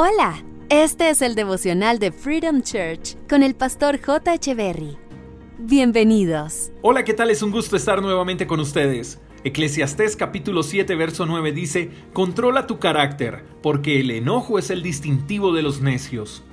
Hola, este es el devocional de Freedom Church con el pastor J. Berry. Bienvenidos. Hola, ¿qué tal? Es un gusto estar nuevamente con ustedes. Eclesiastés capítulo 7 verso 9 dice, Controla tu carácter, porque el enojo es el distintivo de los necios.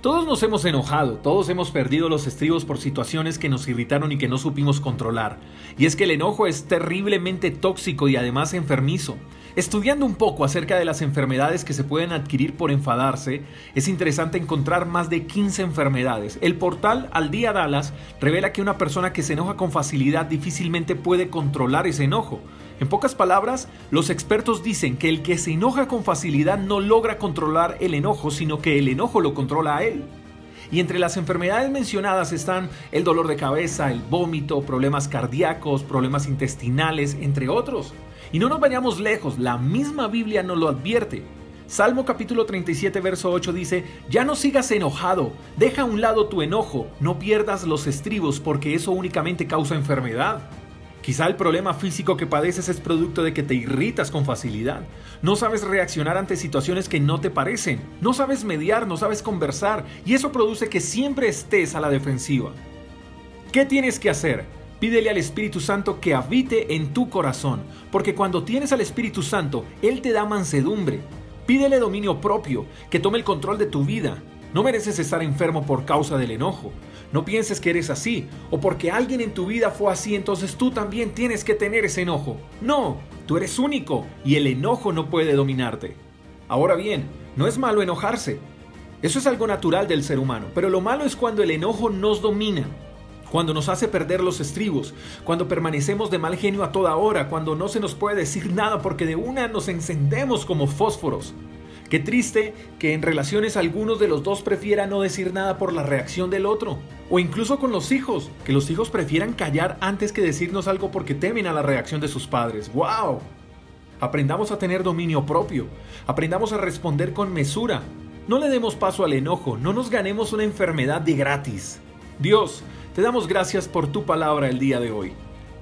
Todos nos hemos enojado, todos hemos perdido los estribos por situaciones que nos irritaron y que no supimos controlar. Y es que el enojo es terriblemente tóxico y además enfermizo. Estudiando un poco acerca de las enfermedades que se pueden adquirir por enfadarse, es interesante encontrar más de 15 enfermedades. El portal Al Día Dallas revela que una persona que se enoja con facilidad difícilmente puede controlar ese enojo. En pocas palabras, los expertos dicen que el que se enoja con facilidad no logra controlar el enojo, sino que el enojo lo controla a él. Y entre las enfermedades mencionadas están el dolor de cabeza, el vómito, problemas cardíacos, problemas intestinales, entre otros. Y no nos vayamos lejos, la misma Biblia nos lo advierte. Salmo capítulo 37, verso 8 dice, Ya no sigas enojado, deja a un lado tu enojo, no pierdas los estribos porque eso únicamente causa enfermedad. Quizá el problema físico que padeces es producto de que te irritas con facilidad. No sabes reaccionar ante situaciones que no te parecen. No sabes mediar, no sabes conversar. Y eso produce que siempre estés a la defensiva. ¿Qué tienes que hacer? Pídele al Espíritu Santo que habite en tu corazón. Porque cuando tienes al Espíritu Santo, Él te da mansedumbre. Pídele dominio propio, que tome el control de tu vida. No mereces estar enfermo por causa del enojo. No pienses que eres así, o porque alguien en tu vida fue así, entonces tú también tienes que tener ese enojo. No, tú eres único y el enojo no puede dominarte. Ahora bien, no es malo enojarse. Eso es algo natural del ser humano, pero lo malo es cuando el enojo nos domina, cuando nos hace perder los estribos, cuando permanecemos de mal genio a toda hora, cuando no se nos puede decir nada porque de una nos encendemos como fósforos. Qué triste que en relaciones algunos de los dos prefieran no decir nada por la reacción del otro. O incluso con los hijos, que los hijos prefieran callar antes que decirnos algo porque temen a la reacción de sus padres. ¡Wow! Aprendamos a tener dominio propio. Aprendamos a responder con mesura. No le demos paso al enojo, no nos ganemos una enfermedad de gratis. Dios, te damos gracias por tu palabra el día de hoy.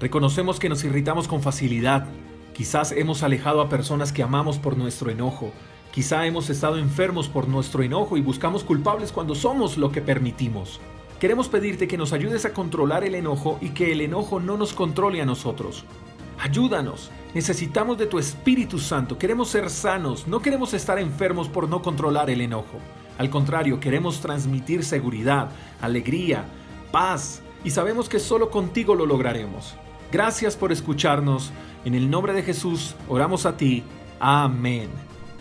Reconocemos que nos irritamos con facilidad. Quizás hemos alejado a personas que amamos por nuestro enojo. Quizá hemos estado enfermos por nuestro enojo y buscamos culpables cuando somos lo que permitimos. Queremos pedirte que nos ayudes a controlar el enojo y que el enojo no nos controle a nosotros. Ayúdanos, necesitamos de tu Espíritu Santo, queremos ser sanos, no queremos estar enfermos por no controlar el enojo. Al contrario, queremos transmitir seguridad, alegría, paz y sabemos que solo contigo lo lograremos. Gracias por escucharnos. En el nombre de Jesús, oramos a ti. Amén.